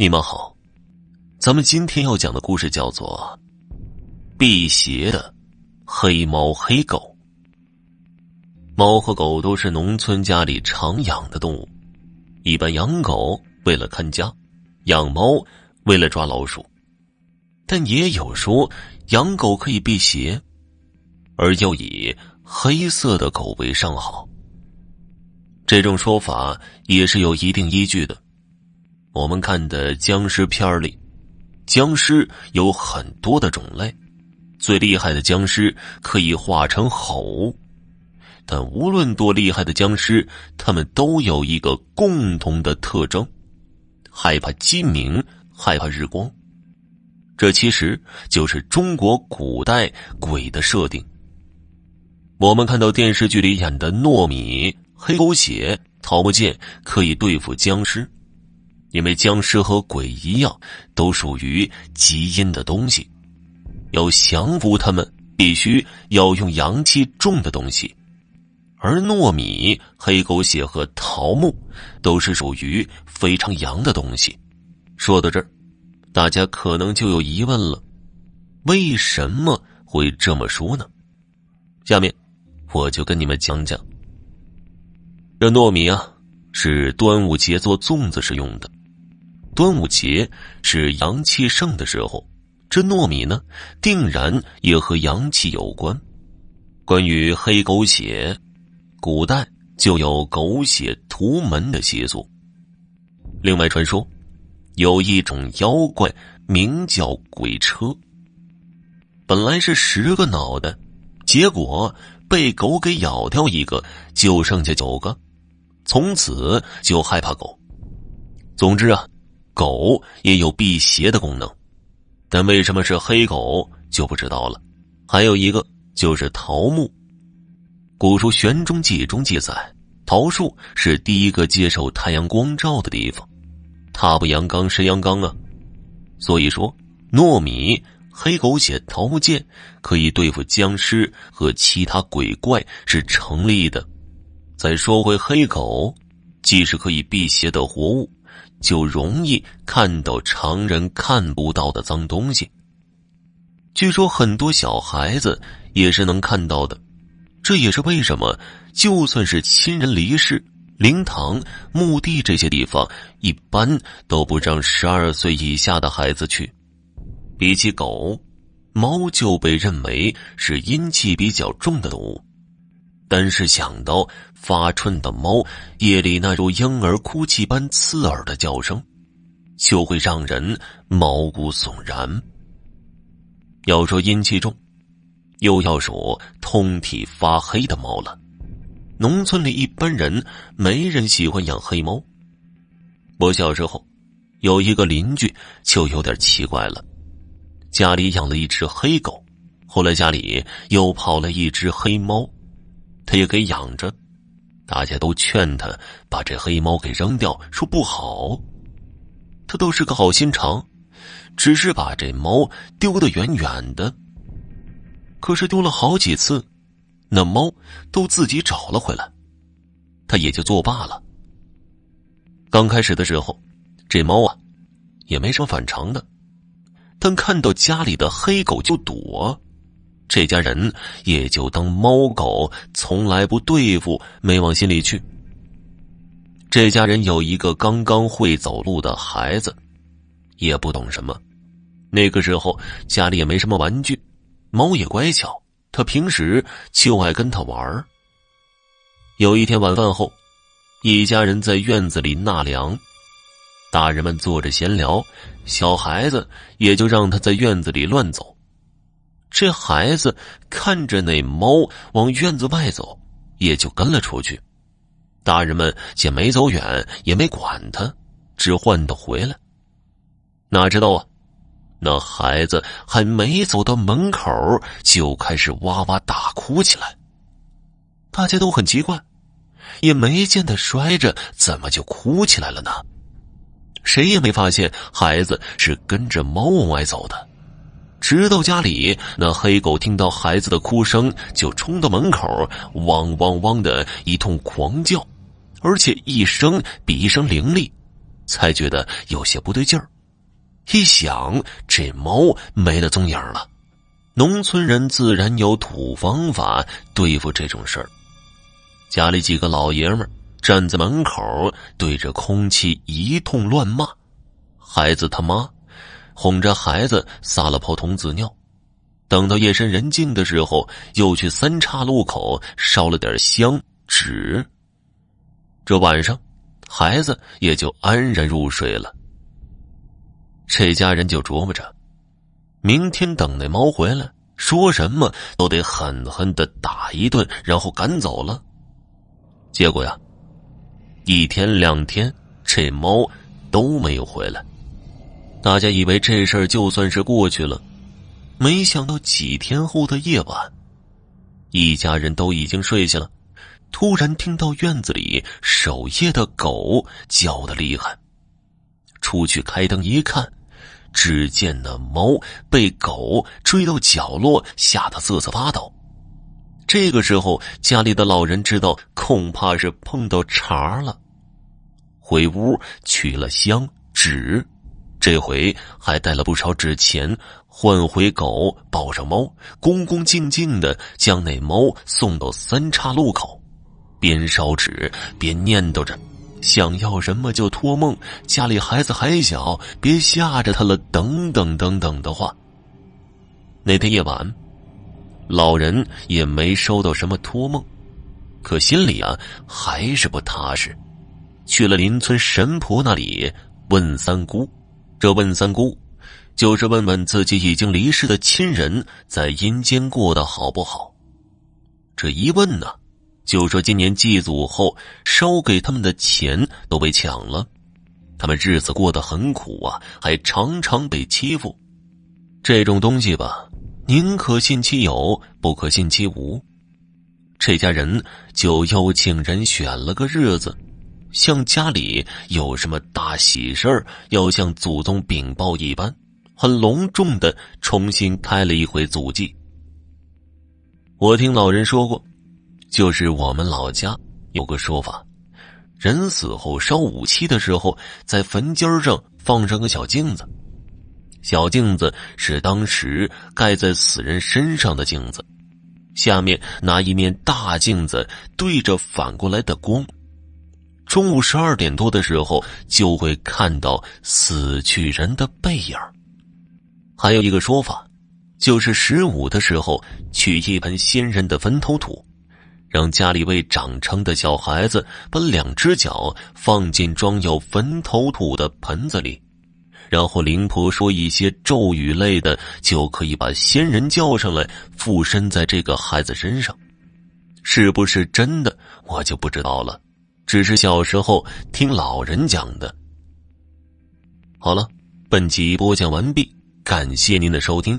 你们好，咱们今天要讲的故事叫做《辟邪的黑猫黑狗》。猫和狗都是农村家里常养的动物，一般养狗为了看家，养猫为了抓老鼠，但也有说养狗可以辟邪，而又以黑色的狗为上好。这种说法也是有一定依据的。我们看的僵尸片里，僵尸有很多的种类，最厉害的僵尸可以化成猴。但无论多厉害的僵尸，他们都有一个共同的特征：害怕鸡鸣，害怕日光。这其实就是中国古代鬼的设定。我们看到电视剧里演的糯米、黑狗血、桃木剑可以对付僵尸。因为僵尸和鬼一样，都属于极阴的东西，要降服他们，必须要用阳气重的东西。而糯米、黑狗血和桃木都是属于非常阳的东西。说到这儿，大家可能就有疑问了：为什么会这么说呢？下面我就跟你们讲讲。这糯米啊，是端午节做粽子时用的。端午节是阳气盛的时候，这糯米呢，定然也和阳气有关。关于黑狗血，古代就有狗血屠门的习俗。另外传说，有一种妖怪名叫鬼车，本来是十个脑袋，结果被狗给咬掉一个，就剩下九个，从此就害怕狗。总之啊。狗也有辟邪的功能，但为什么是黑狗就不知道了。还有一个就是桃木。古书《玄中记》中记载，桃树是第一个接受太阳光照的地方，它不阳刚谁阳刚啊？所以说，糯米、黑狗血、桃木剑可以对付僵尸和其他鬼怪是成立的。再说回黑狗，既是可以辟邪的活物。就容易看到常人看不到的脏东西。据说很多小孩子也是能看到的，这也是为什么就算是亲人离世、灵堂、墓地这些地方，一般都不让十二岁以下的孩子去。比起狗，猫就被认为是阴气比较重的动物。但是想到发春的猫夜里那如婴儿哭泣般刺耳的叫声，就会让人毛骨悚然。要说阴气重，又要数通体发黑的猫了。农村里一般人没人喜欢养黑猫。我小时候有一个邻居就有点奇怪了，家里养了一只黑狗，后来家里又跑了一只黑猫。他也给养着，大家都劝他把这黑猫给扔掉，说不好。他倒是个好心肠，只是把这猫丢得远远的。可是丢了好几次，那猫都自己找了回来，他也就作罢了。刚开始的时候，这猫啊也没什么反常的，但看到家里的黑狗就躲。这家人也就当猫狗从来不对付，没往心里去。这家人有一个刚刚会走路的孩子，也不懂什么。那个时候家里也没什么玩具，猫也乖巧，他平时就爱跟他玩。有一天晚饭后，一家人在院子里纳凉，大人们坐着闲聊，小孩子也就让他在院子里乱走。这孩子看着那猫往院子外走，也就跟了出去。大人们见没走远，也没管他，只唤他回来。哪知道啊，那孩子还没走到门口，就开始哇哇大哭起来。大家都很奇怪，也没见他摔着，怎么就哭起来了呢？谁也没发现孩子是跟着猫往外走的。直到家里，那黑狗听到孩子的哭声，就冲到门口，汪汪汪的一通狂叫，而且一声比一声凌厉。才觉得有些不对劲儿。一想，这猫没了踪影了。农村人自然有土方法对付这种事儿。家里几个老爷们站在门口，对着空气一通乱骂。孩子他妈哄着孩子撒了泡童子尿。等到夜深人静的时候，又去三岔路口烧了点香纸。这晚上，孩子也就安然入睡了。这家人就琢磨着，明天等那猫回来，说什么都得狠狠的打一顿，然后赶走了。结果呀，一天两天，这猫都没有回来。大家以为这事儿就算是过去了，没想到几天后的夜晚，一家人都已经睡下了，突然听到院子里守夜的狗叫的厉害。出去开灯一看。只见那猫被狗追到角落，吓得瑟瑟发抖。这个时候，家里的老人知道恐怕是碰到茬了，回屋取了香纸，这回还带了不少纸钱，换回狗，抱上猫，恭恭敬敬的将那猫送到三岔路口，边烧纸边念叨着。想要什么就托梦，家里孩子还小，别吓着他了，等等等等的话。那天夜晚，老人也没收到什么托梦，可心里啊还是不踏实，去了邻村神婆那里问三姑。这问三姑，就是问问自己已经离世的亲人在阴间过得好不好。这一问呢。就说今年祭祖后烧给他们的钱都被抢了，他们日子过得很苦啊，还常常被欺负。这种东西吧，宁可信其有，不可信其无。这家人就又请人选了个日子，像家里有什么大喜事儿，要向祖宗禀报一般，很隆重的重新开了一回祖祭。我听老人说过。就是我们老家有个说法，人死后烧五七的时候，在坟尖上放上个小镜子，小镜子是当时盖在死人身上的镜子，下面拿一面大镜子对着反过来的光，中午十二点多的时候就会看到死去人的背影还有一个说法，就是十五的时候取一盆先人的坟头土。让家里未长成的小孩子把两只脚放进装有坟头土的盆子里，然后灵婆说一些咒语类的，就可以把仙人叫上来附身在这个孩子身上。是不是真的，我就不知道了。只是小时候听老人讲的。好了，本集播讲完毕，感谢您的收听。